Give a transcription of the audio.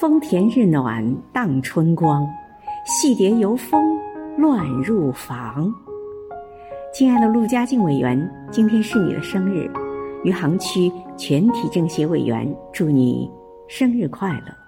丰田日暖荡春光，戏蝶游风乱入房。亲爱的陆家靖委员，今天是你的生日，余杭区全体政协委员，祝你生日快乐。